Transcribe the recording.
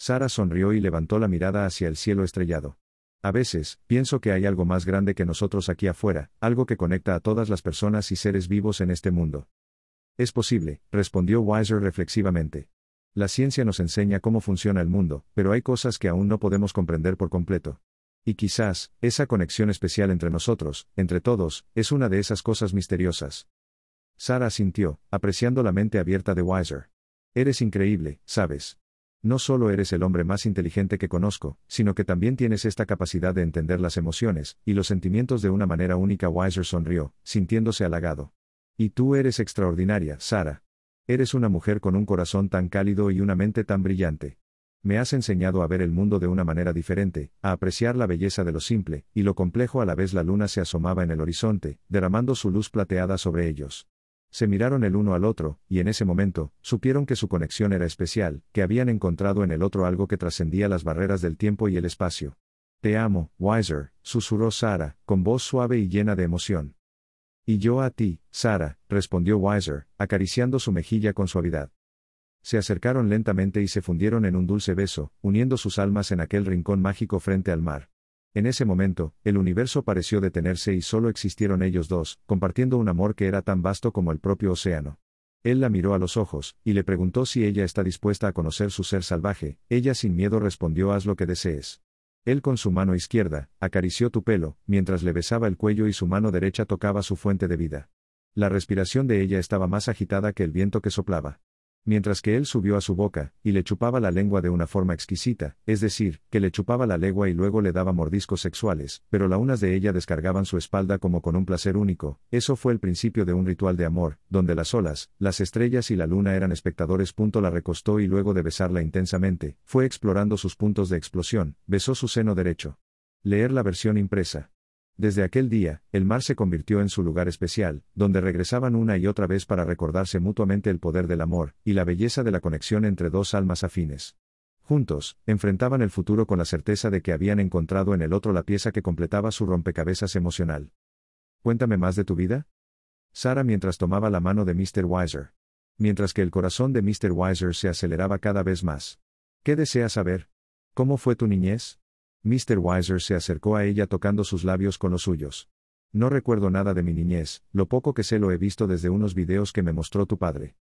Sara sonrió y levantó la mirada hacia el cielo estrellado. A veces, pienso que hay algo más grande que nosotros aquí afuera, algo que conecta a todas las personas y seres vivos en este mundo. Es posible, respondió Weiser reflexivamente. La ciencia nos enseña cómo funciona el mundo, pero hay cosas que aún no podemos comprender por completo. Y quizás, esa conexión especial entre nosotros, entre todos, es una de esas cosas misteriosas. Sara sintió, apreciando la mente abierta de Weiser. Eres increíble, sabes. No solo eres el hombre más inteligente que conozco, sino que también tienes esta capacidad de entender las emociones y los sentimientos de una manera única. Weiser sonrió, sintiéndose halagado. Y tú eres extraordinaria, Sara. Eres una mujer con un corazón tan cálido y una mente tan brillante. Me has enseñado a ver el mundo de una manera diferente, a apreciar la belleza de lo simple, y lo complejo a la vez la luna se asomaba en el horizonte, derramando su luz plateada sobre ellos. Se miraron el uno al otro, y en ese momento, supieron que su conexión era especial, que habían encontrado en el otro algo que trascendía las barreras del tiempo y el espacio. Te amo, Wiser, susurró Sara, con voz suave y llena de emoción. Y yo a ti, Sara, respondió Wiser, acariciando su mejilla con suavidad. Se acercaron lentamente y se fundieron en un dulce beso, uniendo sus almas en aquel rincón mágico frente al mar. En ese momento, el universo pareció detenerse y solo existieron ellos dos, compartiendo un amor que era tan vasto como el propio océano. Él la miró a los ojos, y le preguntó si ella está dispuesta a conocer su ser salvaje, ella sin miedo respondió haz lo que desees. Él con su mano izquierda, acarició tu pelo, mientras le besaba el cuello y su mano derecha tocaba su fuente de vida. La respiración de ella estaba más agitada que el viento que soplaba mientras que él subió a su boca, y le chupaba la lengua de una forma exquisita, es decir, que le chupaba la lengua y luego le daba mordiscos sexuales, pero la unas de ella descargaban su espalda como con un placer único, eso fue el principio de un ritual de amor, donde las olas, las estrellas y la luna eran espectadores. La recostó y luego de besarla intensamente, fue explorando sus puntos de explosión, besó su seno derecho. Leer la versión impresa. Desde aquel día, el mar se convirtió en su lugar especial, donde regresaban una y otra vez para recordarse mutuamente el poder del amor, y la belleza de la conexión entre dos almas afines. Juntos, enfrentaban el futuro con la certeza de que habían encontrado en el otro la pieza que completaba su rompecabezas emocional. Cuéntame más de tu vida. Sara mientras tomaba la mano de Mr. Weiser. Mientras que el corazón de Mr. Weiser se aceleraba cada vez más. ¿Qué deseas saber? ¿Cómo fue tu niñez? Mr. Weiser se acercó a ella tocando sus labios con los suyos. No recuerdo nada de mi niñez, lo poco que sé lo he visto desde unos videos que me mostró tu padre.